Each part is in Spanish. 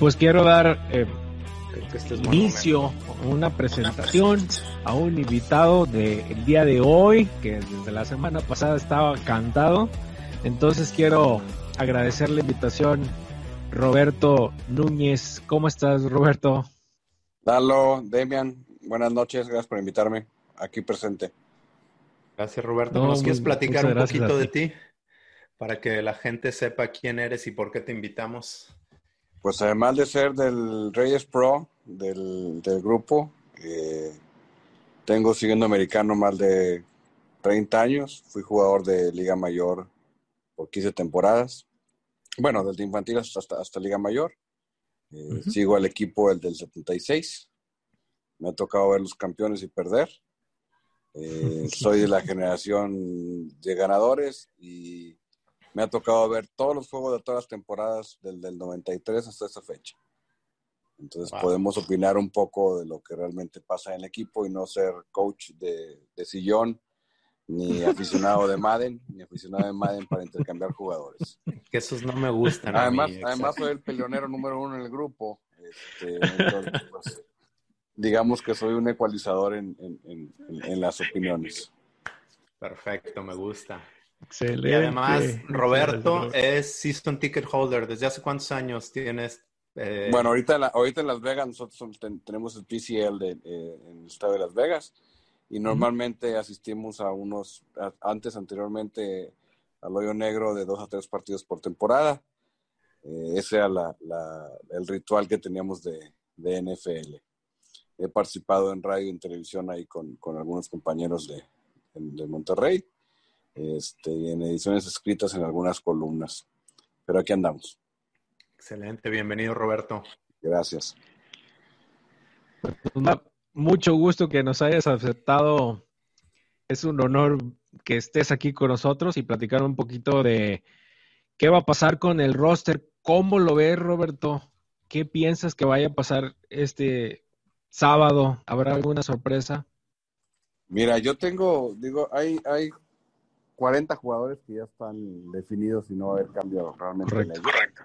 pues quiero dar eh, este inicio una presentación a un invitado del día de hoy que desde la semana pasada estaba cantado. Entonces quiero agradecer la invitación Roberto Núñez. ¿Cómo estás, Roberto? Dalo, Demian, buenas noches, gracias por invitarme aquí presente. Gracias, Roberto. ¿Nos quieres platicar un poquito de ti? Para que la gente sepa quién eres y por qué te invitamos. Pues además de ser del Reyes Pro, del, grupo, eh, tengo siguiendo americano más de 30 años. Fui jugador de Liga Mayor por 15 temporadas. Bueno, desde infantil hasta, hasta Liga Mayor. Eh, sigo al equipo el del 76. Me ha tocado ver los campeones y perder. Eh, soy de la generación de ganadores y me ha tocado ver todos los juegos de todas las temporadas del, del 93 hasta esa fecha. Entonces podemos opinar un poco de lo que realmente pasa en el equipo y no ser coach de, de sillón, ni aficionado de Madden, ni aficionado de Madden para intercambiar jugadores. Que esos no me gustan. Además, además soy el peleonero número uno en el grupo. Este, entonces, pues, digamos que soy un ecualizador en, en, en, las opiniones. Perfecto, me gusta. Excelente. Y además, Roberto es season ticket holder. ¿Desde hace cuántos años tienes? Eh? Bueno, ahorita, en ahorita en Las Vegas nosotros tenemos el PCL de, eh, en el estado de Las Vegas y normalmente asistimos a unos, antes, anteriormente, al hoyo negro de dos a tres partidos por temporada. Eh, ese era la, el ritual que teníamos de, de NFL he participado en radio y en televisión ahí con, con algunos compañeros de, de Monterrey, este, y en ediciones escritas en algunas columnas. Pero aquí andamos. Excelente, bienvenido Roberto. Gracias. Pues, mucho gusto que nos hayas aceptado. Es un honor que estés aquí con nosotros y platicar un poquito de qué va a pasar con el roster. ¿Cómo lo ves, Roberto? ¿Qué piensas que vaya a pasar este sábado, ¿habrá alguna sorpresa? Mira, yo tengo, digo, hay, hay 40 jugadores que ya están definidos y no va a haber cambio realmente. Correcto.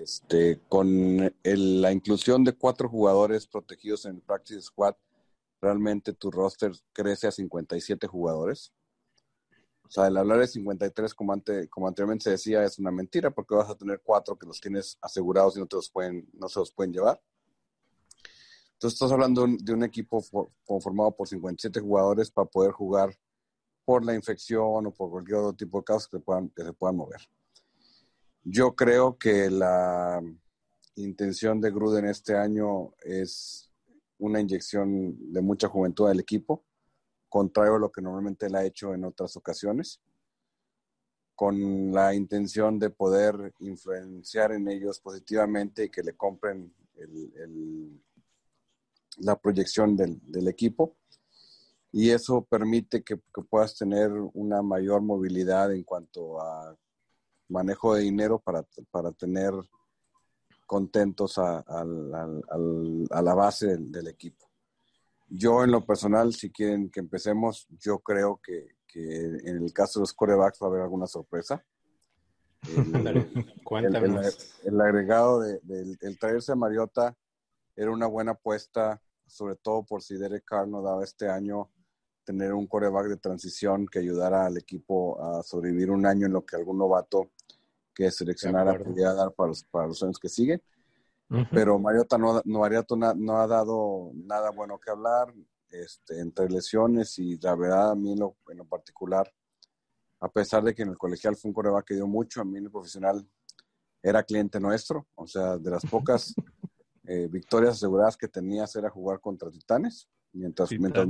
Este, con la inclusión de cuatro jugadores protegidos en el Practice Squad, realmente tu roster crece a 57 jugadores. O sea, el hablar de 53, como, ante, como anteriormente se decía, es una mentira porque vas a tener cuatro que los tienes asegurados y no, te los pueden, no se los pueden llevar. Entonces estás hablando de un equipo conformado por 57 jugadores para poder jugar por la infección o por cualquier otro tipo de casos que, puedan, que se puedan mover. Yo creo que la intención de Gruden este año es una inyección de mucha juventud al equipo, contrario a lo que normalmente él ha hecho en otras ocasiones, con la intención de poder influenciar en ellos positivamente y que le compren el la proyección del, del equipo y eso permite que, puedas tener una mayor movilidad en cuanto a manejo de dinero para, para tener contentos a, a la base del, equipo. Yo en lo personal, si quieren que empecemos, yo creo que, que en el caso de los corebacks va a haber alguna sorpresa. El, el, agregado de, del traerse a Mariota era una buena apuesta sobre todo por si Derek Carr no daba este año tener un coreback de transición que ayudara al equipo a sobrevivir un año en lo que algún novato que seleccionara pudiera dar para los, para los años que siguen. Pero Mariota no, no, no, ha dado nada bueno que hablar este, entre lesiones y la verdad a mí en lo, en lo particular, a pesar de que en el colegial fue un coreback que dio mucho, a mí en el profesional era cliente nuestro, o sea, de las pocas eh, victorias aseguradas que tenías era jugar contra Titanes, mientras, mientras,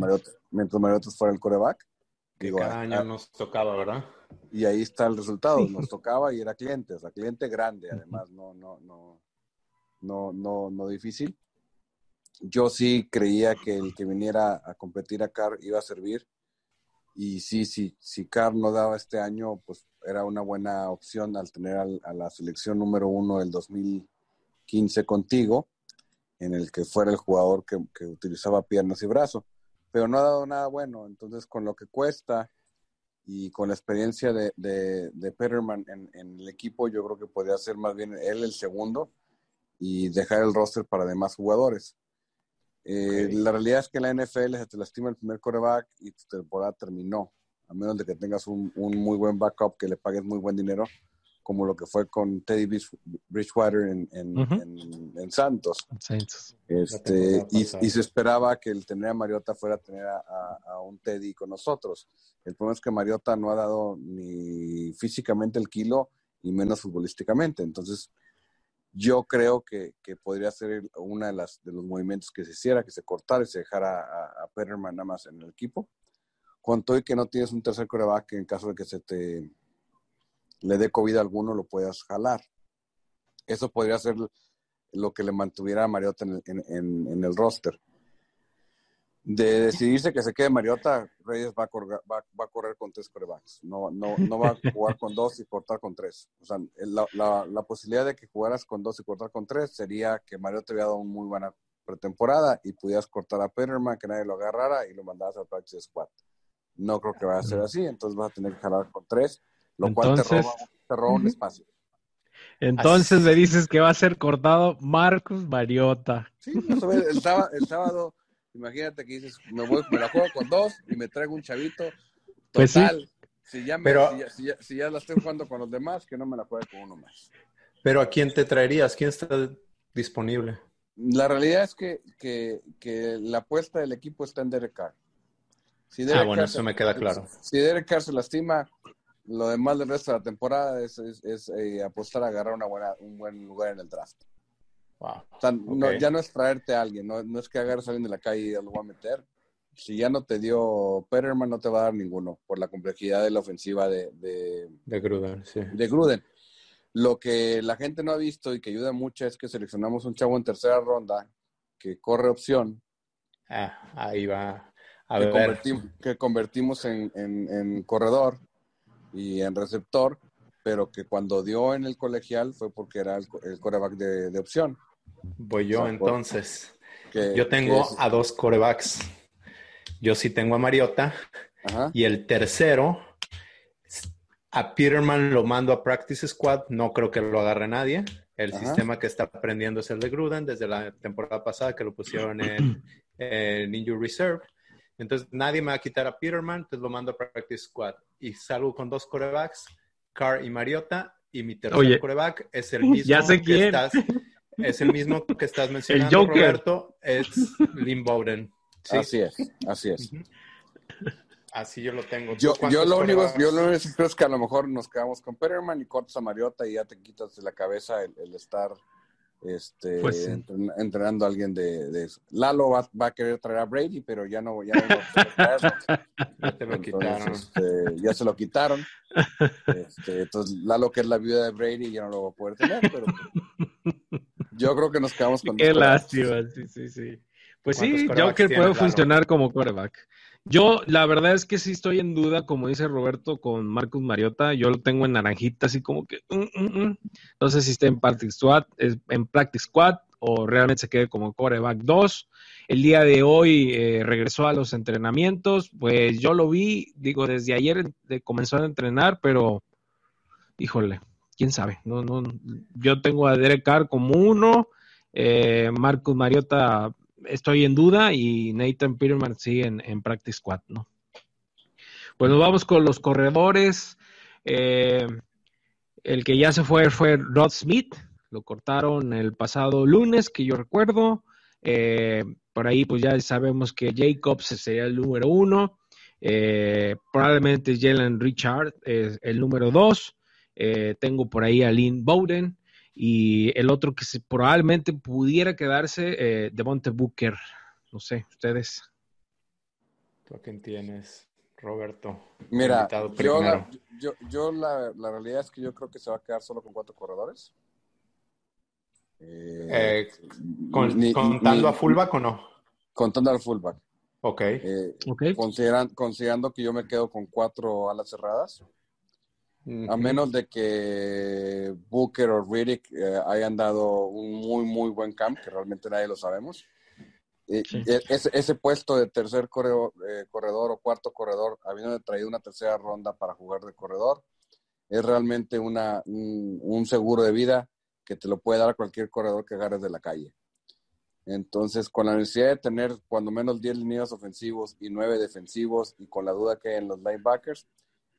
Mariota, fuera el coreback. Digo, cada año nos tocaba, ¿verdad? Y ahí está el resultado, nos tocaba y era cliente, o sea, cliente grande, además, no, no, no, no, no, no difícil. Yo sí creía que el que viniera a competir a Carr iba a servir. Y sí, sí, si Carr no daba este año, pues era una buena opción al tener a la selección número uno del 2015 contigo en el que fuera el jugador que, utilizaba piernas y brazos, pero no ha dado nada bueno. Entonces, con lo que cuesta y con la experiencia de, de, Peterman en, el equipo, yo creo que podría ser más bien él el segundo y dejar el roster para demás jugadores. Eh, la realidad es que en la NFL se te lastima el primer coreback y tu temporada terminó, a menos de que tengas un, un muy buen backup que le pagues muy buen dinero como lo que fue con Teddy Bridgewater en, en, Santos. Este, y, se esperaba que el tener a Mariota fuera a tener a, un Teddy con nosotros. El problema es que Mariota no ha dado ni físicamente el kilo y menos futbolísticamente. Entonces, yo creo que, podría ser una de las de los movimientos que se hiciera, que se cortara y se dejara a, a Peterman nada más en el equipo. Cuanto y que no tienes un tercer coreback en caso de que se te le dé COVID a alguno, lo puedas jalar. Eso podría ser lo que le mantuviera a Mariota en, el roster. De decidirse que se quede Mariota, Reyes va a, correr, va, a correr con tres corebacks. No, no, no va a jugar con dos y cortar con tres. O sea, la, posibilidad de que jugaras con dos y cortar con tres sería que Mariota había dado una muy buena pretemporada y pudieras cortar a Peterman, que nadie lo agarrara y lo mandaras al practice squad. No creo que vaya a ser así, entonces vas a tener que jalar con tres lo cual te roba, un espacio. Entonces me dices que va a ser cortado Marcus Mariota. Sí, el, sábado, el sábado, imagínate que dices, me, voy, me la juego con dos y me traigo un chavito. Pues total, si, ya si, ya, la estoy jugando con los demás, que no me la juegue con uno más. Pero ¿a quién te traerías? ¿Quién está disponible? La realidad es que, que, que la apuesta del equipo está en Derek Carr. ah, bueno, eso me queda claro. Si Derek Carr se lastima, lo demás del resto de la temporada es, eh, apostar a agarrar una buena, un buen lugar en el draft. Wow. ya no es traerte a alguien, no, es que agarres a alguien de la calle y lo va a meter. Si ya no te dio Peterman, no te va a dar ninguno por la complejidad de la ofensiva de, de, Gruden. Sí. De Gruden. Lo que la gente no ha visto y que ayuda mucho es que seleccionamos un chavo en tercera ronda que corre opción. Ah, ahí va. A que, Convertimos, que convertimos en, en corredor y en receptor, pero que cuando dio en el colegial fue porque era el, coreback de, opción. Voy yo entonces. yo tengo a dos corebacks. Yo sí tengo a Mariota. Y el tercero, a Peterman lo mando a Practice Squad. No creo que lo agarre nadie. El sistema que está aprendiendo es el de Gruden desde la temporada pasada que lo pusieron en, en Injury Reserve. Entonces nadie me va a quitar a Peterman, entonces lo mando a Practice Squad. Y salgo con dos corebacks, Carr y Mariota, y mi tercer coreback es el mismo que estás, es el mismo que estás mencionando, Roberto, es Lynn Bowden. Así es, así es. Así yo lo tengo. Yo, yo, lo único, yo lo único que creo es que a lo mejor nos quedamos con Peterman y cortas a Mariota y ya te quitas de la cabeza el estar este, pues entrenando a alguien de, eso. Lalo va, a querer traer a Brady, pero ya no, ya ya te lo quitaron. Este, ya se lo quitaron. Este, entonces, Lalo, que es la viuda de Brady, ya no lo va a poder tener, pero yo creo que nos quedamos con. Qué lástima, sí, sí, sí. Pues sí, Joker puede funcionar como quarterback. Yo, la verdad es que sí estoy en duda, como dice Roberto, con Marcus Mariota. Yo lo tengo en naranjita, así como que. Mm, mm, mm. No sé si está en Practice Squad, en Practice Squad o realmente se quede como coreback 2. El día de hoy eh, regresó a los entrenamientos. Pues yo lo vi, digo, desde ayer comenzó a entrenar, pero híjole, quién sabe. No, no, yo tengo a Derek Carr como uno. Eh, Marcus Mariota estoy en duda y Nathan Peterman sigue en, Practice Squad, ¿no? Pues nos vamos con los corredores. Eh, el que ya se fue fue Rod Smith, lo cortaron el pasado lunes, que yo recuerdo. Eh, por ahí pues ya sabemos que Jacobs sería el número uno. Eh, probablemente Jalen Richard es el número dos. tengo por ahí a Lynn Bowden. Y el otro que se, probablemente pudiera quedarse, eh, Devonte Booker. No sé, ustedes. ¿Tú a quién tienes, Roberto? Mira, yo, la, yo, la, realidad es que yo creo que se va a quedar solo con cuatro corredores. Eh, eh, ¿Contando a fullback o no? Contando al fullback. Ok. okay. considerando que yo me quedo con cuatro alas cerradas. A menos de que Booker o Riddick eh, hayan dado un muy, muy buen camp, que realmente nadie lo sabemos. Ese, puesto de tercer corredor, eh, corredor, o cuarto corredor, habiendo traído una tercera ronda para jugar de corredor, es realmente una, un, seguro de vida que te lo puede dar cualquier corredor que agarres de la calle. Entonces, con la necesidad de tener cuando menos 10 líneas ofensivos y 9 defensivos y con la duda que hay en los linebackers,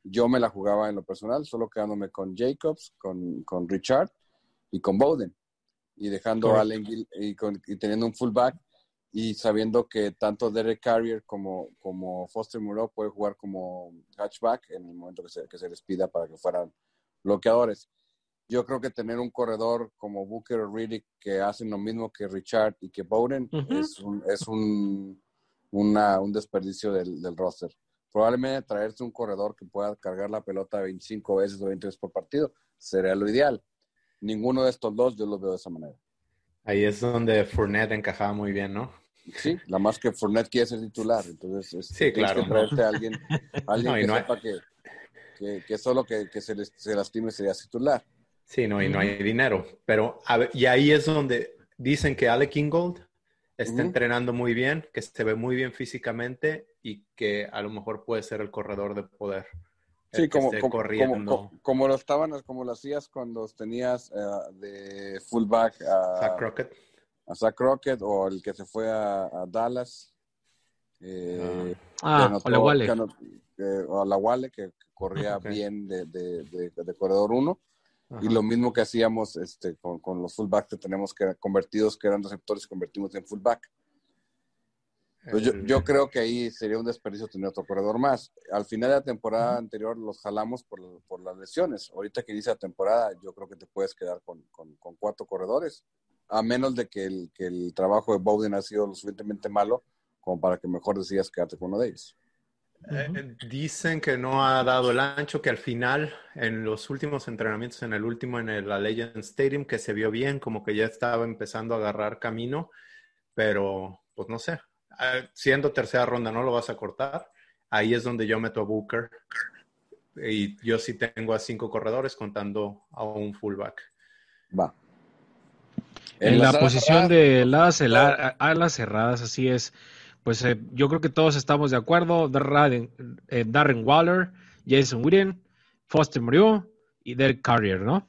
yo me la jugaba en lo personal, solo quedándome con Jacobs, con, con Richard y con Bowden. Y dejando a Allen y, y teniendo un fullback y sabiendo que tanto Derek Carrier como, como Foster Moreau puede jugar como hatchback en el momento que se, que se les pida para que fueran bloqueadores. Yo creo que tener un corredor como Booker o Riddick que hacen lo mismo que Richard y que Bowden es, un, es un, una, un desperdicio del, del roster probablemente traerse un corredor que pueda cargar la pelota 25 veces o 20 veces por partido sería lo ideal. Ninguno de estos dos yo los veo de esa manera. Ahí es donde Fournette encajaba muy bien, ¿no? Sí, la más que Fournette quiere ser titular, entonces es, sí, claro. que traerte a alguien, alguien que sepa que, que, solo que, que se, se, lastime sería titular. Sí, no, y no hay dinero. Pero, y ahí es donde dicen que Alec Kingold está entrenando muy bien, que se ve muy bien físicamente y que a lo mejor puede ser el corredor de poder. Sí, como, como, como, lo estaban, como lo hacías cuando tenías eh, de fullback a Zach Crockett. A Zach Crockett o el que se fue a, Dallas. Eh, ah, o la Wale. o la Wale, que, corría bien de, de, de, corredor 1. Y lo mismo que hacíamos este, con, con los fullbacks que tenemos que convertidos, que eran receptores, convertimos en fullback. Pues yo, yo, creo que ahí sería un desperdicio tener otro corredor más. Al final de la temporada anterior los jalamos por, por, las lesiones. Ahorita que inicia la temporada, yo creo que te puedes quedar con, con, con cuatro corredores, a menos de que el, que el trabajo de Bowden ha sido lo suficientemente malo como para que mejor decidas quedarte con uno de ellos. Eh, dicen que no ha dado el ancho, que al final, en los últimos entrenamientos, en el último, en el, la Legend Stadium, que se vio bien, como que ya estaba empezando a agarrar camino, pero pues no sé, Ah, siendo tercera ronda no lo vas a cortar, ahí es donde yo meto a Booker. Y yo sí tengo a cinco corredores contando a un fullback. Va. En, la posición de las alas cerradas, así es. Pues eh, yo creo que todos estamos de acuerdo. Darren, eh, Darren Waller, Jason Witten, Foster Murió y Derek Carrier, ¿no?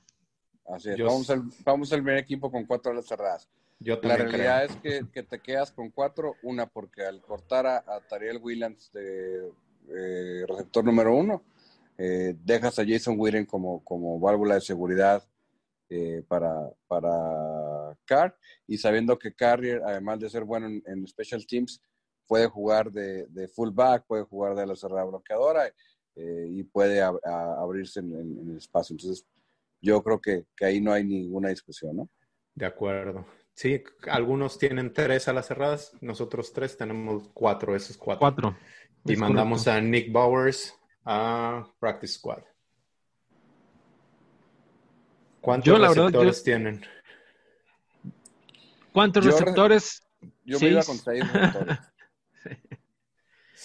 Así es. vamos, al, vamos al primer equipo con cuatro alas cerradas la realidad es que, te quedas con cuatro. Una, porque al cortar a, Tariel Williams de eh, receptor número uno, eh, dejas a Jason Witten como, como válvula de seguridad eh, para, para Carr. Y sabiendo que Carrier, además de ser bueno en, special teams, puede jugar de, fullback, puede jugar de la cerrada bloqueadora y puede abrirse en, en, el espacio. Entonces, yo creo que, que ahí no hay ninguna discusión, ¿no? De acuerdo. Sí, algunos tienen tres a las cerradas, nosotros tres tenemos cuatro, esos cuatro. Cuatro. Y mandamos a Nick Bowers a Practice Squad. ¿Cuántos receptores tienen? ¿Cuántos receptores? Yo me iba con seis receptores.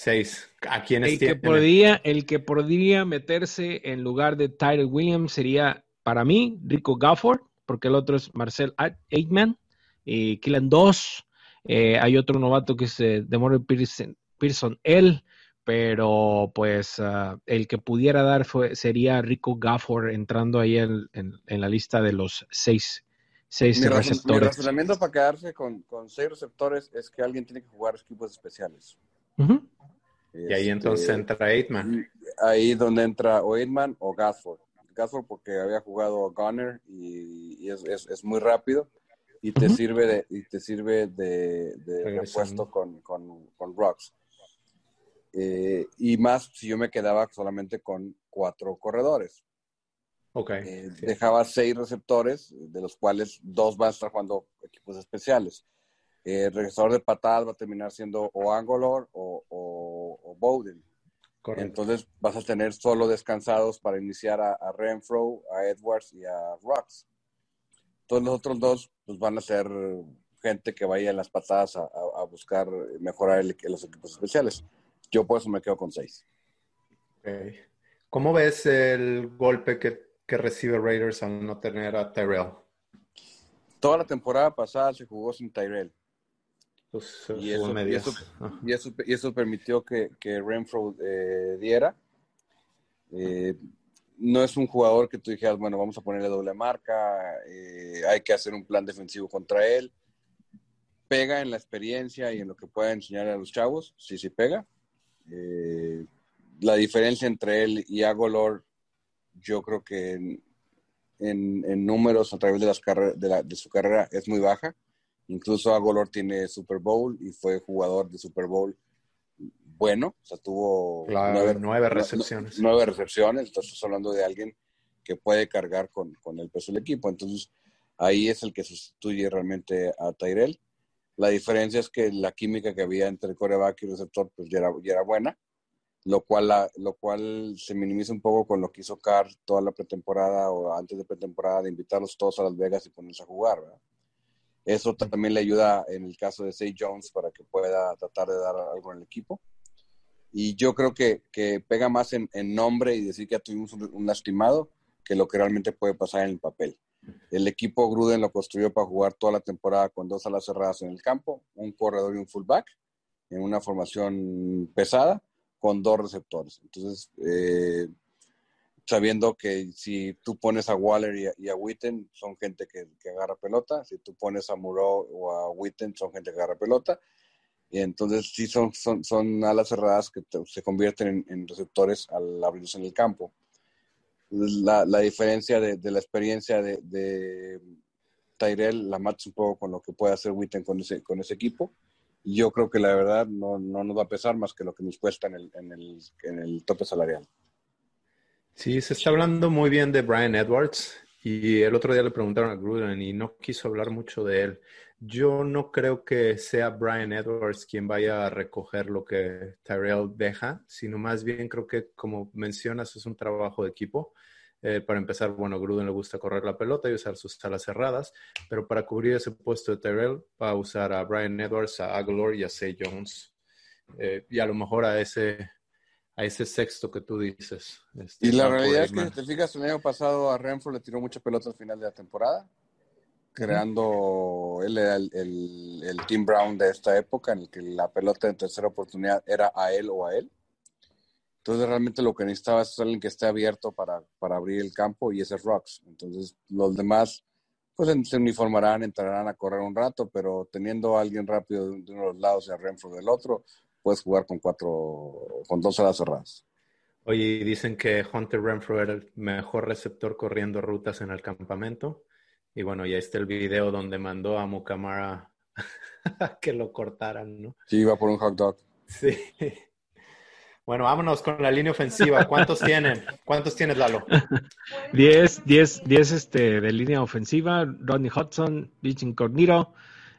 seis. ¿A quiénes el Que podría, el que podría meterse en lugar de Tyler Williams sería, para mí, Rico Gafford, porque el otro es Marcel Eightman eh, Killan 2, eh, hay otro novato que es eh, Demore Pearson, Pearson él, pero pues ah, el que pudiera dar fue, sería Rico Gafford entrando ahí en, la lista de los seis, seis receptores. Mi razonamiento para quedarse con, con, seis receptores es que alguien tiene que jugar equipos especiales. Y ahí entonces este, entra Aitman. Ahí donde entra o Aitman o Gafford. Gafford porque había jugado Gunner y, es, es, muy rápido y te sirve de, y te sirve de, repuesto con, con, con Rocks. Eh, y más si yo me quedaba solamente con cuatro corredores. Ok. Eh, dejaba seis receptores, de los cuales dos van a estar jugando equipos especiales. Eh, el regresador de patadas va a terminar siendo o Angolor o, o, Bowden. Entonces vas a tener solo descansados para iniciar a, a Renfro, a Edwards y a Rocks. Todos los otros dos pues, van a ser gente que vaya en las patadas a, buscar mejorar los equipos especiales. Yo por eso me quedo con seis. ¿Cómo ves el golpe que, recibe Raiders al no tener a Tyrell? Toda la temporada pasada se jugó sin Tyrell. Pues, y, eso, y, eso, permitió que, que Renfro eh, diera. Eh, no es un jugador que tú dijeras, bueno, vamos a ponerle doble marca, eh, hay que hacer un plan defensivo contra él. Pega en la experiencia y en lo que pueda enseñar a los chavos, sí, sí pega. la diferencia entre él y Agolor, yo creo que en, en, números a través de, las de, de su carrera es muy baja Incluso Agolor tiene Super Bowl y fue jugador de Super Bowl bueno, o sea, tuvo nueve, recepciones. Nueve, recepciones, entonces estás hablando de alguien que puede cargar con, el peso del equipo. Entonces, ahí es el que sustituye realmente a Tyrell. La diferencia es que la química que había entre el coreback y el receptor pues ya era, ya era buena, lo cual, la, lo cual se minimiza un poco con lo que hizo Carr toda la pretemporada o antes de pretemporada de invitarlos todos a Las Vegas y ponerse a jugar. ¿verdad? Eso también le ayuda en el caso de Say Jones para que pueda tratar de dar algo en el equipo. Y yo creo que, pega más en, nombre y decir que ya tuvimos un, lastimado que lo que realmente puede pasar en el papel. El equipo Gruden lo construyó para jugar toda la temporada con dos alas cerradas en el campo, un corredor y un fullback, en una formación pesada, con dos receptores. Entonces, eh, sabiendo que si tú pones a Waller y a, Witten, son gente que, agarra pelota, si tú pones a Muro o a Witten, son gente que agarra pelota, y entonces sí son, son, son alas cerradas que se convierten en, receptores al abrirse en el campo. La, la diferencia de, de, la experiencia de, Tyrell la matas un poco con lo que puede hacer Witten con ese, con ese equipo. Y yo creo que la verdad no, no nos va a pesar más que lo que nos cuesta en el, en el, en el tope salarial. Sí, se está hablando muy bien de Brian Edwards y el otro día le preguntaron a Gruden y no quiso hablar mucho de él. Yo no creo que sea Brian Edwards quien vaya a recoger lo que Tyrell deja, sino más bien creo que, como mencionas, es un trabajo de equipo. Eh, para empezar, bueno, Gruden le gusta correr la pelota y usar sus alas cerradas, pero para cubrir ese puesto de Tyrell va a usar a Brian Edwards, a Aguilar y a Say Jones. Eh, y a lo mejor a ese a ese sexto que tú dices. Este, y la realidad es que, si te fijas, el año pasado a Renfro le tiró mucha pelota al final de la temporada, creando él el, el, Team Brown de esta época, en el que la pelota en tercera oportunidad era a él o a él. Entonces realmente lo que necesitaba es alguien que esté abierto para, para abrir el campo y ese es Rocks. Entonces los demás pues se uniformarán, entrarán a correr un rato, pero teniendo a alguien rápido de uno de los lados y a Renfro del otro, puedes jugar con cuatro, con dos alas cerradas. Oye, dicen que Hunter Renfro era el mejor receptor corriendo rutas en el campamento. Y bueno, ya está el video donde mandó a Mukamara que lo cortaran, ¿no? Sí, iba por un hot dog. Sí. Bueno, vámonos con la línea ofensiva. ¿Cuántos tienen? ¿Cuántos tienes, Lalo? Diez, diez, diez este, de línea ofensiva. Rodney Hudson, Rich Incognito,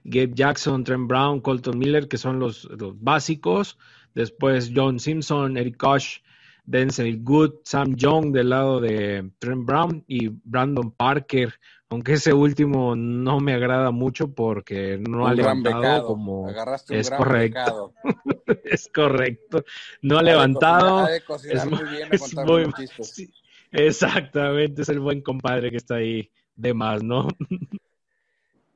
Gabe Jackson, Trent Brown, Colton Miller, que son los, básicos. Después John Simpson, Eric Koch, Denzel Good, Sam Young del lado de Trent Brown y Brandon Parker, aunque ese último no me agrada mucho porque no ha levantado como es correcto. es correcto. No ha levantado. es muy, exactamente, es el buen compadre que está ahí de más, ¿no?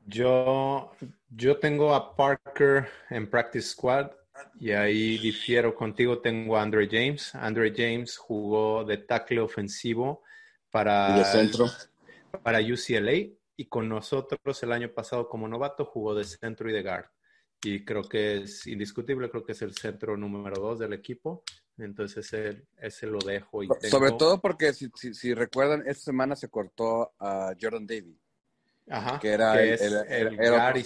Yo, yo tengo a Parker en Practice Squad y ahí difiero contigo. Tengo a Andre James. Andre James jugó de tackle ofensivo para, centro? para UCLA y con nosotros el año pasado como novato jugó de centro y de guard. Y creo que es indiscutible, creo que es el centro número dos del equipo. Entonces ese, ese lo dejo. Y Sobre todo porque si, si, recuerdan, esta semana se cortó a Jordan Davis que era, el,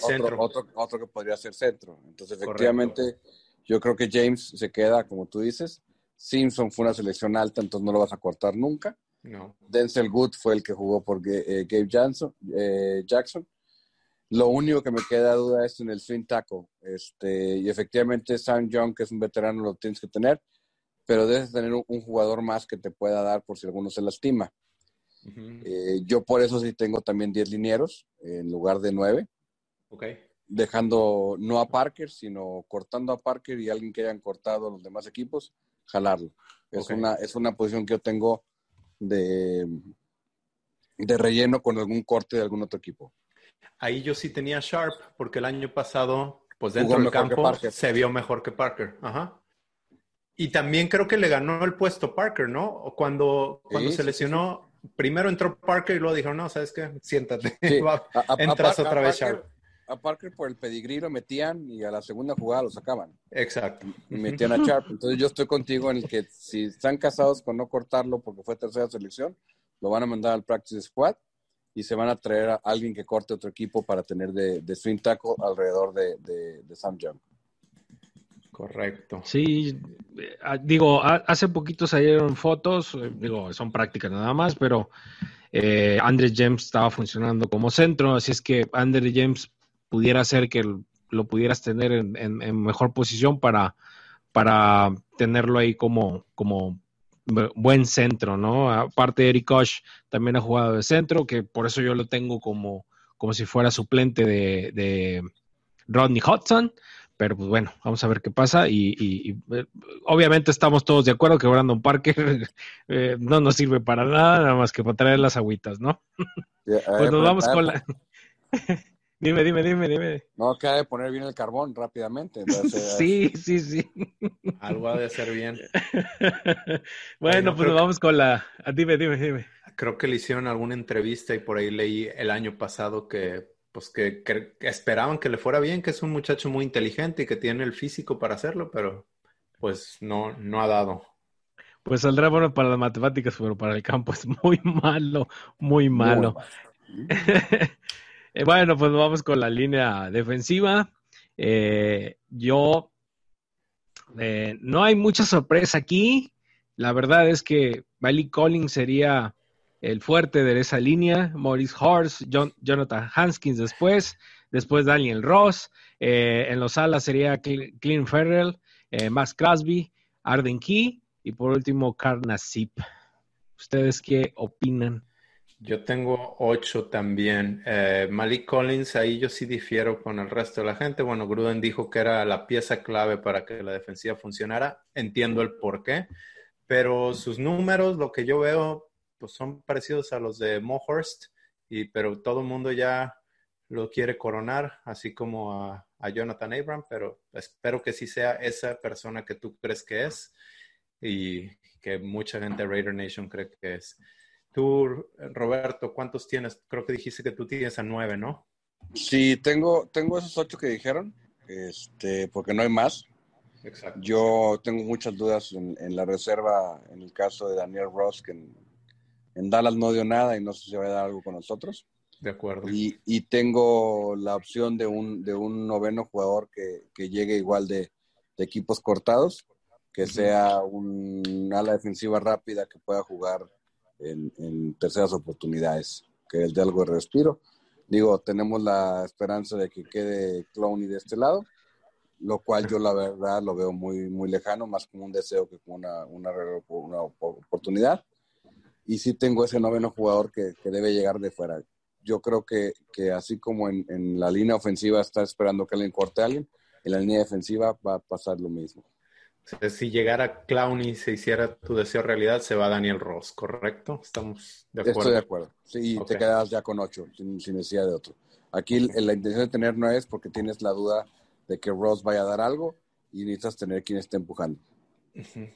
otro, otro, otro, que podría ser centro. Entonces, efectivamente, yo creo que James se queda, como tú dices. Simpson fue una selección alta, entonces no lo vas a cortar nunca. No. Denzel Good fue el que jugó por eh, Gabe Jackson, eh, Jackson. Lo único que me queda duda es en el swing tackle. Este, y efectivamente, Sam Young, que es un veterano, lo tienes que tener, pero debes tener un jugador más que te pueda dar por si alguno se lastima. Eh, yo por eso sí tengo también 10 linieros en lugar de 9. Okay. Dejando no a Parker, sino cortando a Parker y alguien que hayan cortado los demás equipos, jalarlo. Es, una, es una posición que yo tengo de, de relleno con algún corte de algún otro equipo. Ahí yo sí tenía Sharp, porque el año pasado pues dentro del campo se vio mejor que Parker. Ajá. Y también creo que le ganó el puesto Parker, ¿no? Cuando, cuando se lesionó, primero entró Parker y luego dijo, no, ¿sabes qué? Siéntate. Entras otra vez, Sharp. A Parker por el pedigrí lo metían y a la segunda jugada lo sacaban. Exacto. Y metían a Sharp. Entonces yo estoy contigo en el que si están casados con no cortarlo porque fue tercera selección, lo van a mandar al practice squad y se van a traer a alguien que corte otro equipo para tener de, de swing tackle alrededor de, de, Sam Young. Correcto. Sí, eh, ah, digo, hace poquito salieron fotos, eh, digo, son prácticas nada más, pero eh, James estaba funcionando como centro, así es que Andre James pudiera ser que lo pudieras tener en, mejor posición para, para tenerlo ahí como, como buen centro, ¿no? Aparte, Eric Koch también ha jugado de centro, que por eso yo lo tengo como, como si fuera suplente de, Rodney Hudson. Pero pues bueno, vamos a ver qué pasa. Y, eh, obviamente estamos todos de acuerdo que Brandon Parker eh, no nos sirve para nada, nada más que para traer las agüitas, ¿no? pues nos vamos con la. Dime, dime, dime, dime. No, que ha de poner bien el carbón rápidamente. sí, sí, sí. Algo ha de ser bien. bueno, pues vamos con la... Ah, dime, dime, dime. Creo que le hicieron alguna entrevista y por ahí leí el año pasado que pues que, esperaban que le fuera bien, que es un muchacho muy inteligente y que tiene el físico para hacerlo, pero pues no, no ha dado. Pues saldrá bueno para las matemáticas, pero para el campo es muy malo, muy malo. Eh, bueno, pues vamos con la línea defensiva. Eh, yo, eh, no hay mucha sorpresa aquí. La verdad es que Bailey Collins sería el fuerte de esa línea. Maurice Horst, Jonathan Hanskins después. Después Daniel Ross. en los alas sería Clint Ferrell, Max Crosby, Arden Key y por último Karnasip. ¿Ustedes qué opinan? Yo tengo ocho también. Eh, Malik Collins, ahí yo sí difiero con el resto de la gente. Bueno, Gruden dijo que era la pieza clave para que la defensiva funcionara. Entiendo el por qué, pero sus números, lo que yo veo, pues son parecidos a los de Mohorst, y, pero todo el mundo ya lo quiere coronar, así como a, a Jonathan Abram, pero espero que sí sea esa persona que tú crees que es y que mucha gente de Raider Nation cree que es. Tú, Roberto, ¿cuántos tienes? Creo que dijiste que tú tienes a nueve, ¿no? Sí, tengo, tengo esos ocho que dijeron, este, porque no hay más. Exacto. Yo tengo muchas dudas en, la reserva, en el caso de Daniel Ross, que en, Dallas no dio nada y no sé si va a dar algo con nosotros. De acuerdo. Y, y tengo la opción de un, de un noveno jugador que, que llegue igual de, de equipos cortados, que sea un ala defensiva rápida que pueda jugar en, terceras oportunidades, que es de algo de respiro. Digo, tenemos la esperanza de que quede Clowney de este lado, lo cual yo la verdad lo veo muy, muy lejano, más como un deseo que como una, una, una oportunidad. Y sí tengo ese noveno jugador que, que debe llegar de fuera. Yo creo que, que así como en, en, la línea ofensiva está esperando que alguien corte a alguien, en la línea defensiva va a pasar lo mismo si llegara Clown y se hiciera tu deseo realidad, se va Daniel Ross, ¿correcto? ¿Estamos de acuerdo? Estoy de acuerdo. Sí, te quedas ya con ocho, sin, necesidad de otro. Aquí la intención de tener no es porque tienes la duda de que Ross vaya a dar algo y necesitas tener quien esté empujando.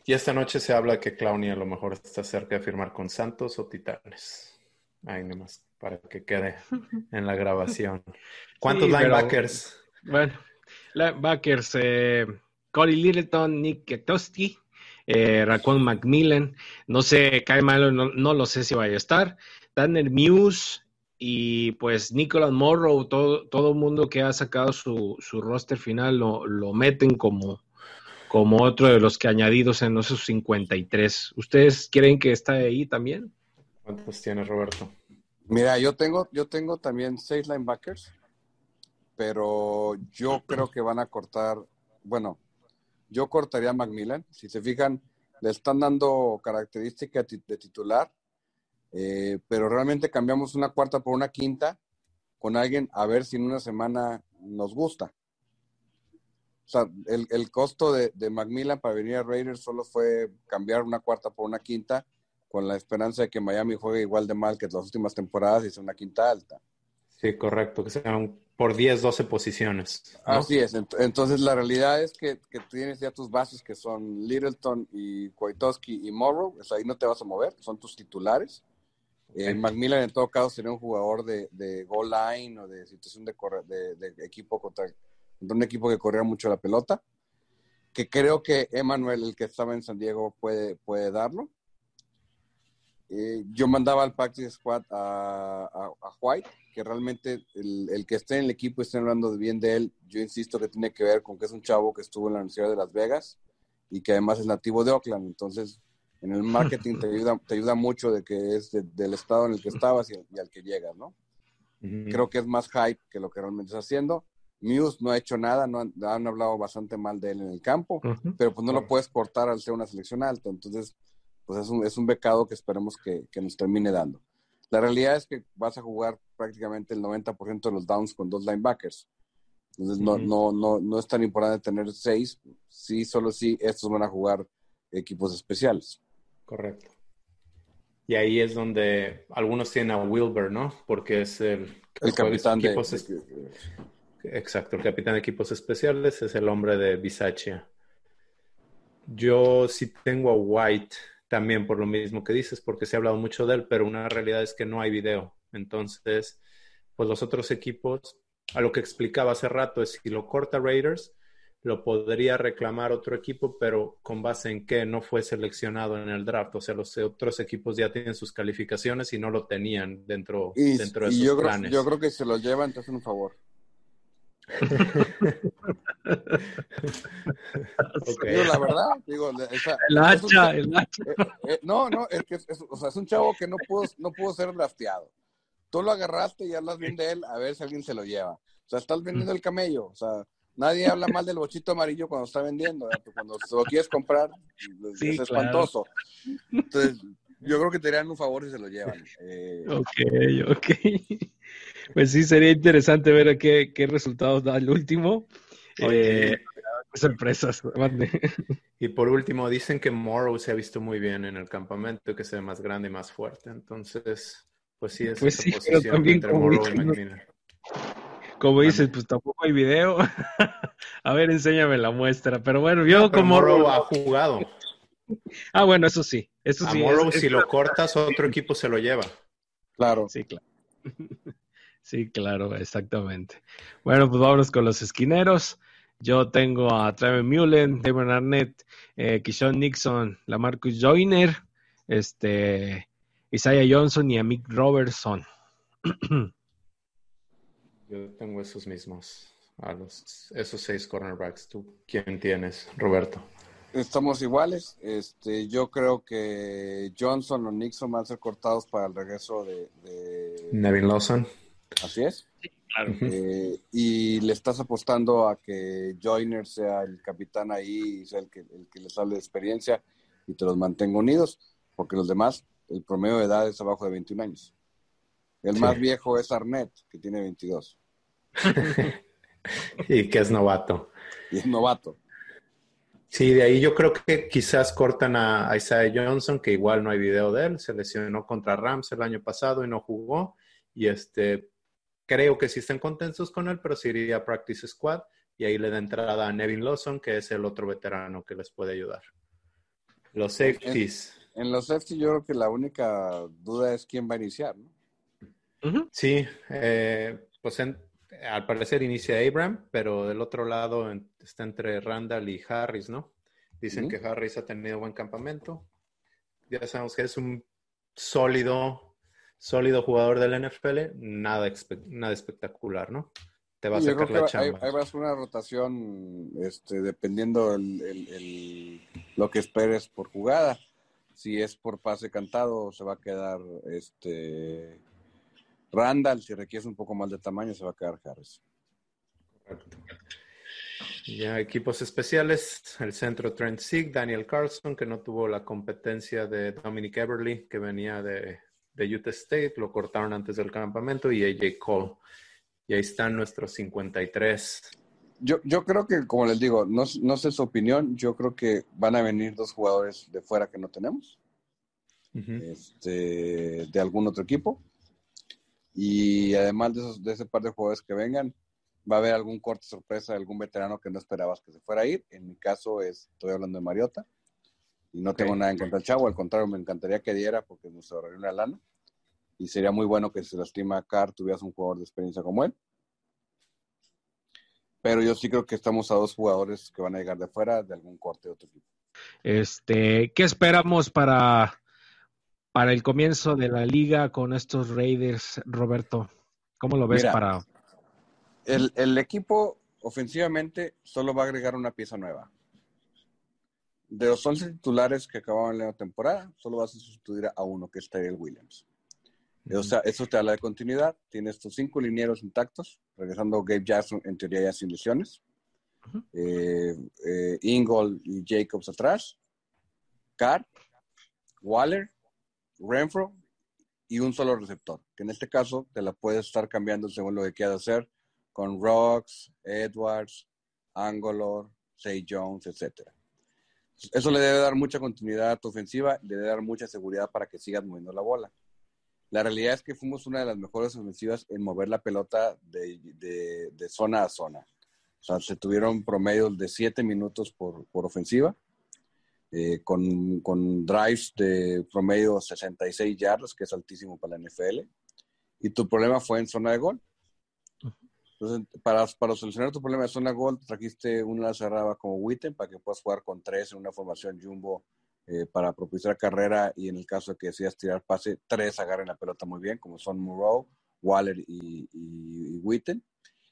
Y esta noche se habla que Clowney a lo mejor está cerca de firmar con Santos o Titanes. Ahí nomás, para que quede en la grabación. ¿Cuántos linebackers? bueno, linebackers, eh, Corey Littleton, Nick Ketowski, eh, Macmillan, no sé, cae malo, no, lo sé si vaya a estar, Tanner Muse y pues Nicholas Morrow, todo, todo mundo que ha sacado su, su roster final lo, lo, meten como, como otro de los que añadidos en esos 53. ¿Ustedes creen que está ahí también? ¿Cuántos tienes, Roberto? Mira, yo tengo, yo tengo también seis linebackers, pero yo creo que van a cortar, bueno, yo cortaría a Macmillan. Si se fijan, le están dando características de titular, eh, pero realmente cambiamos una cuarta por una quinta con alguien a ver si en una semana nos gusta. O sea, el, costo de, de, Macmillan para venir a Raiders solo fue cambiar una cuarta por una quinta con la esperanza de que Miami juegue igual de mal que las últimas temporadas y sea una quinta alta. Sí, correcto, que sea un por 10, 12 posiciones. Así es. Entonces, la realidad es que, que, tienes ya tus bases que son Littleton y Kwiatkowski y Morrow. O sea, ahí no te vas a mover, son tus titulares. Eh, Macmillan, en todo caso, sería un jugador de, de goal line o de situación de, de, de equipo contra, un equipo que corría mucho la pelota. Que creo que Emmanuel, el que estaba en San Diego, puede, puede darlo. Eh, yo mandaba al practice squad a, a, White, que realmente el, el, que esté en el equipo esté hablando bien de él, yo insisto que tiene que ver con que es un chavo que estuvo en la Universidad de Las Vegas y que además es nativo de Oakland. Entonces, en el marketing te ayuda, te ayuda mucho de que es del estado en el que estabas y, al que llegas, ¿no? Creo que es más hype que lo que realmente está haciendo. Muse no ha hecho nada, no han, han hablado bastante mal de él en el campo, pero pues no lo puedes cortar al ser una selección alta. Entonces, pues es un, es un becado que esperemos que, que, nos termine dando. La realidad es que vas a jugar prácticamente el 90% de los downs con dos linebackers. Entonces no, no, no, no es tan importante tener seis. Sí, solo sí, estos van a jugar equipos especiales. Correcto. Y ahí es donde algunos tienen a Wilber, ¿no? Porque es el, el capitán de, Exacto, el capitán de equipos especiales es el hombre de Bisaccia. Yo sí tengo a White también por lo mismo que dices, porque se ha hablado mucho de él, pero una realidad es que no hay video. Entonces, pues los otros equipos, a lo que explicaba hace rato, es si lo corta Raiders, lo podría reclamar otro equipo, pero con base en que no fue seleccionado en el draft. O sea, los otros equipos ya tienen sus calificaciones y no lo tenían dentro, dentro de sus yo planes. Creo, yo creo que se lo llevan, entonces un favor. la verdad, digo, el hacha, el hacha. Eh, eh, no, no, es que es, o sea, es un chavo que no pudo, no pudo ser drafteado. Tú lo agarraste y hablas bien de él, a ver si alguien se lo lleva. O sea, estás vendiendo el camello. O sea, nadie habla mal del bochito amarillo cuando está vendiendo. Cuando lo quieres comprar, es espantoso. Entonces, yo creo que te harían un favor si se lo llevan. Eh, ok, ok. Pues sí, sería interesante ver qué, qué resultados da el último. Eh, sorpresas. Y por último, dicen que Morrow se ha visto muy bien en el campamento, que se ve más grande y más fuerte. Entonces, pues sí, es pues sí, pero también entre como Morrow y Como dices, pues tampoco hay video. a ver, enséñame la muestra. Pero bueno, yo como Morrow ha jugado. Ah, bueno, eso sí. Eso a sí, Morrow, si lo cortas, otro equipo se lo lleva. Claro. Sí, claro. Sí, claro, exactamente. Bueno, pues vámonos con los esquineros. Yo tengo a Trevor Mullen, David Arnett, eh, Kishon Nixon, Lamarcus Joyner, este, Isaiah Johnson y a Mick Robertson. Yo tengo esos mismos, a los, esos seis cornerbacks. ¿Tú quién tienes, Roberto? Estamos iguales. Este, yo creo que Johnson o Nixon van a ser cortados para el regreso de, de... Nevin Lawson. Así es. Eh, y le estás apostando a que Joyner sea el capitán ahí y sea el que, el que les hable de experiencia y te los mantenga unidos, porque los demás, el promedio de edad es abajo de 21 años. El más viejo es Arnett, que tiene 22. y que es novato. Y es novato. Sí, de ahí yo creo que quizás cortan a Isaiah Johnson, que igual no hay video de él, se lesionó contra Rams el año pasado y no jugó. Y este, creo que sí están contentos con él, pero sí iría a Practice Squad y ahí le da entrada a Nevin Lawson, que es el otro veterano que les puede ayudar. Los safeties. En, los safeties yo creo que la única duda es quién va a iniciar, ¿no? Sí, eh, pues al parecer inicia Abram, pero del otro lado está entre Randall y Harris, ¿no? Dicen que Harris ha tenido buen campamento. Ya sabemos que es un sólido sólido jugador del NFL, nada, nada espectacular, ¿no? Te va a sacar la chamba. Ahí, va a ser una rotación este, dependiendo el, lo que esperes por jugada. Si es por pase cantado, se va a quedar este Randall. Si requieres un poco más de tamaño, se va a quedar Harris. Correcto. Ya equipos especiales, el centro Trent Sieg, Daniel Carlson, que no tuvo la competencia de Dominic Everly, que venía de, de Utah State, lo cortaron antes del campamento, y AJ Cole. Y ahí están nuestros 53. Yo, yo creo que, como les digo, no, no sé su opinión, yo creo que van a venir dos jugadores de fuera que no tenemos, este, de algún otro equipo. Y además de, esos, de ese par de jugadores que vengan, va a haber algún corte sorpresa de algún veterano que no esperabas que se fuera a ir. En mi caso es, estoy hablando de Mariota. Y no tengo nada en contra del chavo, al contrario, me encantaría que diera porque nos ahorraría una lana. Y sería muy bueno que si se lastima Carr tuvieras un jugador de experiencia como él. Pero yo sí creo que estamos a dos jugadores que van a llegar de fuera de algún corte de otro equipo. Este, ¿qué esperamos para, para el comienzo de la liga con estos Raiders, Roberto? ¿Cómo lo ves para el, el, equipo ofensivamente solo va a agregar una pieza nueva. De los 11 titulares que acababan la temporada, solo vas a sustituir a uno, que es Tyrell Williams. O sea, eso te habla de continuidad. Tienes tus cinco linieros intactos, regresando Gabe Jackson en teoría ya sin lesiones. Eh, eh, Ingold y Jacobs atrás. Carr, Waller, Renfro y un solo receptor, que en este caso te la puedes estar cambiando según lo que quieras hacer con Rocks, Edwards, Angolor, Say Jones, etc. Eso le debe dar mucha continuidad a tu ofensiva, le debe dar mucha seguridad para que sigas moviendo la bola. La realidad es que fuimos una de las mejores ofensivas en mover la pelota de, zona a zona. O sea, se tuvieron promedios de 7 minutos por, ofensiva, eh, con, con, drives de promedio 66 yardas, que es altísimo para la NFL. Y tu problema fue en zona de gol. Entonces, para, para solucionar tu problema de zona gol, trajiste una cerrada como Witten para que puedas jugar con tres en una formación jumbo eh, para propiciar carrera y en el caso de que decidas tirar pase, tres agarren la pelota muy bien, como son Murrow, Waller y, y, Witten.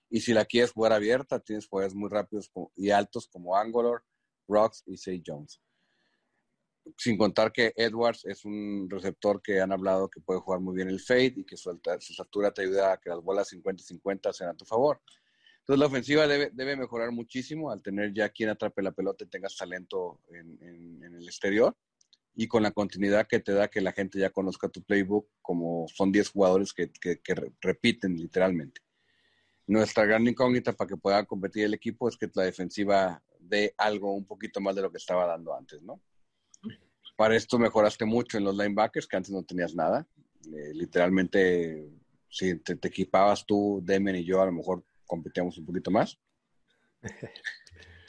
Y si la quieres jugar abierta, tienes jugadores muy rápidos y altos como Angolor, Rocks y Say Jones sin contar que Edwards es un receptor que han hablado que puede jugar muy bien el fade y que su, altura te ayuda a que las bolas 50-50 sean a tu favor. Entonces la ofensiva debe, debe, mejorar muchísimo al tener ya quien atrape la pelota y tengas talento en, el exterior y con la continuidad que te da que la gente ya conozca tu playbook como son 10 jugadores que, que, que repiten literalmente. Nuestra gran incógnita para que pueda competir el equipo es que la defensiva dé algo un poquito más de lo que estaba dando antes, ¿no? Para esto mejoraste mucho en los linebackers, que antes no tenías nada. Eh, literalmente, si te, equipabas tú, Demen y yo, a lo mejor competíamos un poquito más.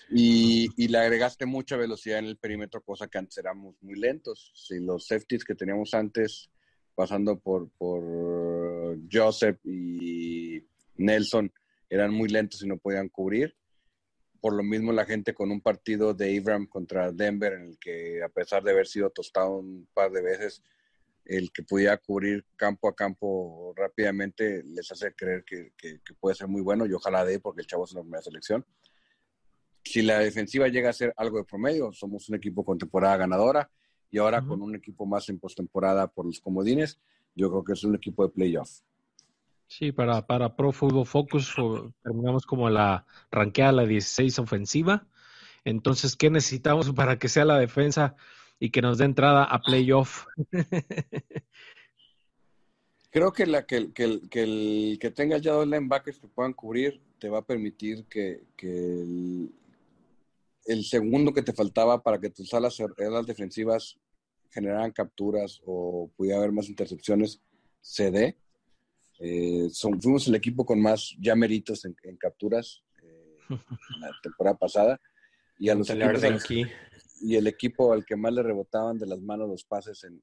Y, y, le agregaste mucha velocidad en el perímetro, cosa que antes éramos muy lentos. Si los safeties que teníamos antes, pasando por, por Joseph y Nelson, eran muy lentos y no podían cubrir, por lo mismo la gente con un partido de Ibram contra Denver, en el que a pesar de haber sido tostado un par de veces, el que pudiera cubrir campo a campo rápidamente les hace creer que, puede ser muy bueno y ojalá de porque el chavo es una primera selección. Si la defensiva llega a ser algo de promedio, somos un equipo con temporada ganadora y ahora con un equipo más en postemporada por los comodines, yo creo que es un equipo de playoff. Sí, para, para Pro Football Focus terminamos como la ranqueada la 16 ofensiva. Entonces, ¿qué necesitamos para que sea la defensa y que nos dé entrada a playoff? Creo que, la, que, que, que, el, que tengas ya dos linebackers que puedan cubrir te va a permitir que, el, el, segundo que te faltaba para que tus alas, alas defensivas generaran capturas o pudiera haber más intercepciones se dé eh, fuimos el equipo con más ya en, capturas eh, la temporada pasada. Y, a los y el equipo al que más le rebotaban de las manos los pases en,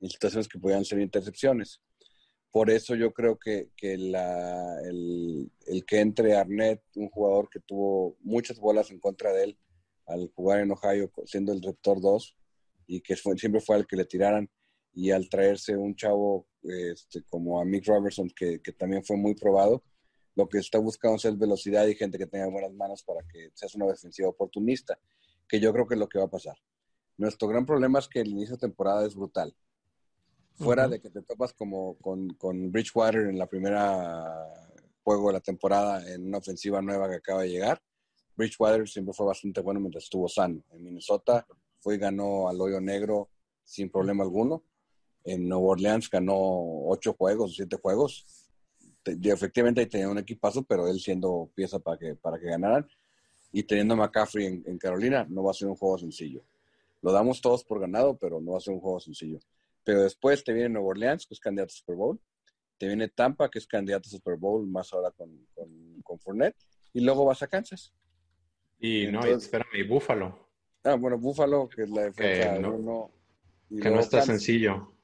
situaciones que podían ser intercepciones. Por eso yo creo que, la, el, que entre Arnett, un jugador que tuvo muchas bolas en contra de él al jugar en Ohio siendo el receptor 2 y que siempre fue al que le tiraran y al traerse un chavo este, como a Mick Robertson, que, también fue muy probado, lo que está buscando es velocidad y gente que tenga buenas manos para que seas una defensiva oportunista, que yo creo que es lo que va a pasar. Nuestro gran problema es que el inicio de temporada es brutal. Fuera de que te topas como con, con Bridgewater en la primera juego de la temporada en una ofensiva nueva que acaba de llegar, Bridgewater siempre fue bastante bueno mientras estuvo sano. En Minnesota fue y ganó al hoyo negro sin problema alguno en Nueva Orleans ganó ocho juegos, siete juegos. Y efectivamente tenía un equipazo, pero él siendo pieza para que, para que ganaran. Y teniendo a McCaffrey en, Carolina, no va a ser un juego sencillo. Lo damos todos por ganado, pero no va a ser un juego sencillo. Pero después te viene Nueva Orleans, que es candidato a Super Bowl. Te viene Tampa, que es candidato a Super Bowl, más ahora con, con con Fournette, y luego vas a Kansas. Y no, espérame, y Búfalo. Ah, bueno, Búfalo, que es la defensa que no, que no está sencillo.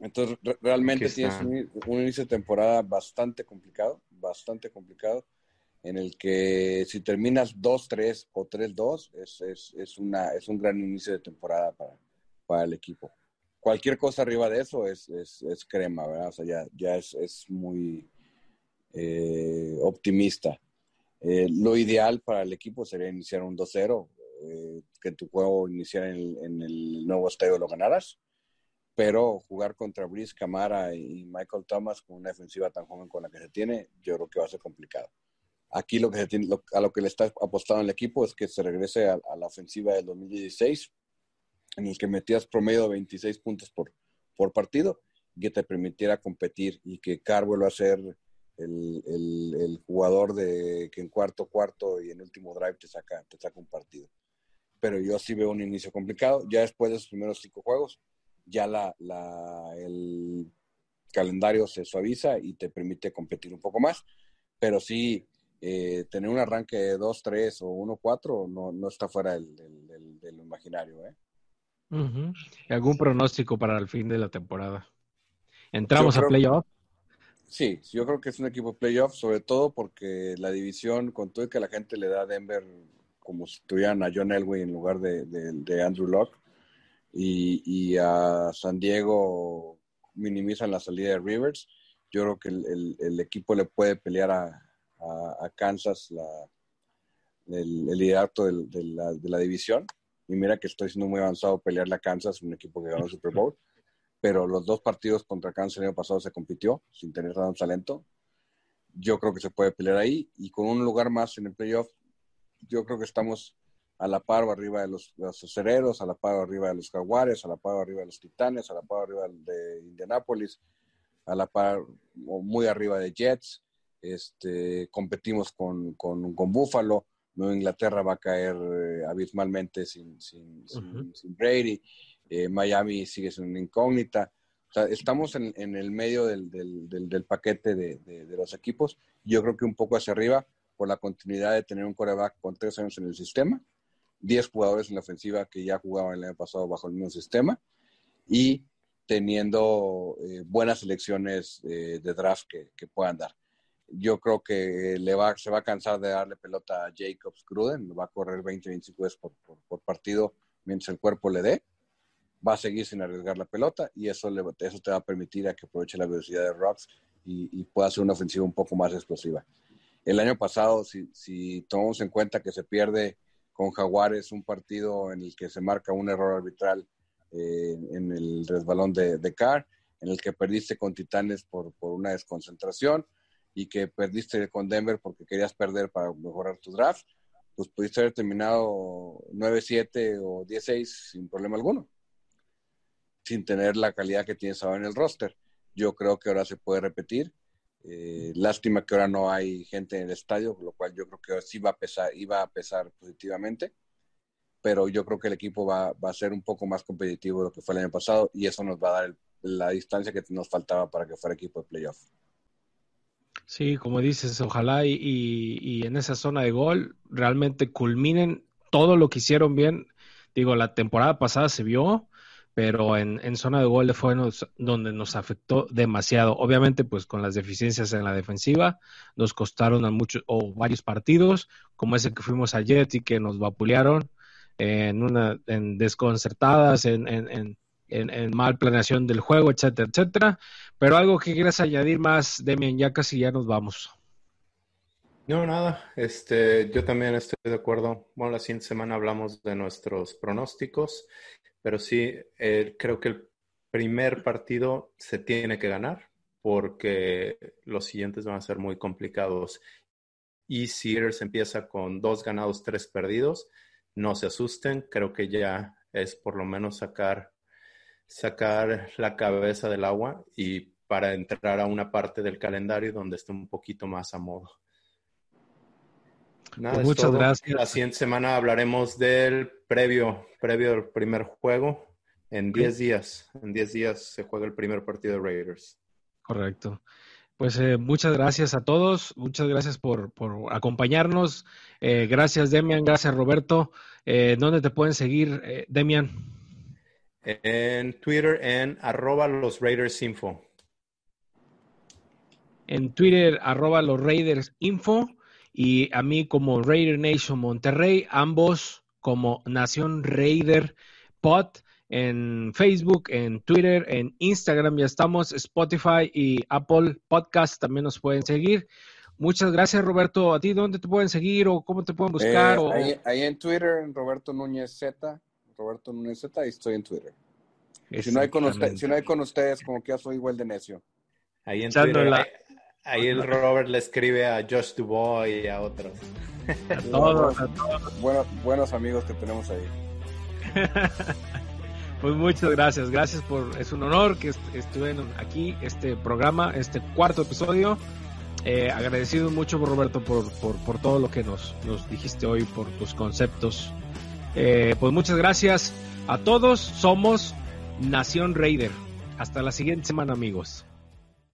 Entonces, realmente tienes un, inicio de temporada bastante complicado, bastante complicado, en el que si terminas 2-3 o 3-2, es, es, es, una, es un gran inicio de temporada para, para el equipo. Cualquier cosa arriba de eso es, es, es crema, ¿verdad? O sea, ya, ya es, es muy eh, optimista. Eh, lo ideal para el equipo sería iniciar un 2-0, eh, que tu juego iniciara en el, nuevo estadio lo ganaras, pero jugar contra Brice Camara y Michael Thomas con una defensiva tan joven con la que se tiene, yo creo que va a ser complicado. Aquí a lo que le está apostando el equipo es que se regrese a, la ofensiva del 2016, en el que metías promedio de 26 puntos por, partido, y que te permitiera competir y que Carr vuelva a ser el, jugador de que en cuarto cuarto y en último drive te saca, te saca un partido. Pero yo sí veo un inicio complicado. Ya después de esos primeros cinco juegos, ya la, la, el calendario se suaviza y te permite competir un poco más. Pero sí, eh, tener un arranque de 2-3 o 1-4 no, no está fuera del, del, del, imaginario. ¿eh? ¿Algún pronóstico para el fin de la temporada? ¿Entramos a playoff? Sí, yo creo que es un equipo de playoff, sobre todo porque la división, con todo que la gente le da a Denver como si tuvieran a John Elway en lugar de, Andrew Locke, y, a San Diego minimizan la salida de Rivers, yo creo que el, equipo le puede pelear a, Kansas la, el, liderato de, la, división. Y mira que estoy siendo muy avanzado pelearle a Kansas, un equipo que ganó el Super Bowl pero los dos partidos contra Kansas el año pasado se compitió sin tener tanto talento. Yo creo que se puede pelear ahí y con un lugar más en el playoff, yo creo que estamos a la par o arriba de los, acereros, a la par o arriba de los jaguares, a la par o arriba de los titanes, a la par o arriba de Indianapolis, a la par o muy arriba de Jets. Este, competimos con, con, con Buffalo. Nueva Inglaterra va a caer eh, abismalmente sin, sin, sin Brady. Eh, Miami sigue siendo una incógnita. estamos en, el medio del, paquete de, los equipos. Yo creo que un poco hacia arriba por la continuidad de tener un coreback con tres años en el sistema, diez jugadores en la ofensiva que ya jugaban el año pasado bajo el mismo sistema y teniendo eh, buenas selecciones eh, de draft que, puedan dar. Yo creo que le va, se va a cansar de darle pelota a Jacobs Gruden, va a correr 20-25 veces por, partido mientras el cuerpo le dé va a seguir sin arriesgar la pelota y eso, le, eso te va a permitir a que aproveche la velocidad de Rocks y, pueda hacer una ofensiva un poco más explosiva. El año pasado, si, si tomamos en cuenta que se pierde con Jaguares un partido en el que se marca un error arbitral eh, en el resbalón de, de Carr, en el que perdiste con Titanes por, por una desconcentración y que perdiste con Denver porque querías perder para mejorar tu draft, pues pudiste haber terminado 9-7 o 10-6 sin problema alguno sin tener la calidad que tienes ahora en el roster. Yo creo que ahora se puede repetir. Eh, lástima que ahora no hay gente en el estadio, lo cual yo creo que sí va a pesar, iba a pesar positivamente, pero yo creo que el equipo va, a ser un poco más competitivo de lo que fue el año pasado y eso nos va a dar la distancia que nos faltaba para que fuera equipo de playoff. Sí, como dices, ojalá y, y, en esa zona de gol realmente culminen todo lo que hicieron bien. Digo, la temporada pasada se vio, pero en, en zona de gol fue donde nos afectó demasiado. Obviamente, pues con las deficiencias en la defensiva, nos costaron a muchos o varios partidos, como ese que fuimos ayer y que nos vapulearon en una en desconcertadas, en, en, en, mal planeación del juego, etcétera, etcétera. Pero algo que quieras añadir más, Demian, ya casi ya nos vamos. No, nada. Este, yo también estoy de acuerdo. Bueno, la siguiente semana hablamos de nuestros pronósticos pero sí, eh, creo que el primer partido se tiene que ganar porque los siguientes van a ser muy complicados. Y si Ears empieza con dos ganados, tres perdidos, no se asusten, creo que ya es por lo menos sacar, sacar la cabeza del agua y para entrar a una parte del calendario donde esté un poquito más a modo. Nada, pues muchas gracias. La siguiente semana hablaremos del previo, previo al primer juego. En 10 días, en 10 días se juega el primer partido de Raiders. Correcto. Pues eh, muchas gracias a todos, muchas gracias por, acompañarnos. Eh, gracias Demian, gracias Roberto. Eh, ¿Dónde te pueden seguir, Demian? En Twitter en arroba los Raiders Info. En Twitter arroba los Raiders Info y a mí como Raider Nation Monterrey, ambos como Nación Raider Pod en Facebook, en Twitter, en Instagram ya estamos, Spotify y Apple Podcast también nos pueden seguir. Muchas gracias, Roberto. ¿A ti dónde te pueden seguir o cómo te pueden buscar? Eh, ahí, en Twitter, en Roberto Núñez Z, Roberto Núñez Z, ahí estoy en Twitter. Si no, hay con si no hay con ustedes, como que ya soy igual de necio. Ahí en Twitter, ahí, el Robert le escribe a Josh Dubois y a otros. A todos, a todos. Buenos, buenos amigos que tenemos ahí. Pues muchas gracias, gracias por, es un honor que estuvieran aquí, este programa, este cuarto episodio. Eh, agradecido mucho, Roberto, por, por, todo lo que nos, nos dijiste hoy, por tus conceptos. Eh, pues muchas gracias a todos, somos Nación Raider. Hasta la siguiente semana, amigos.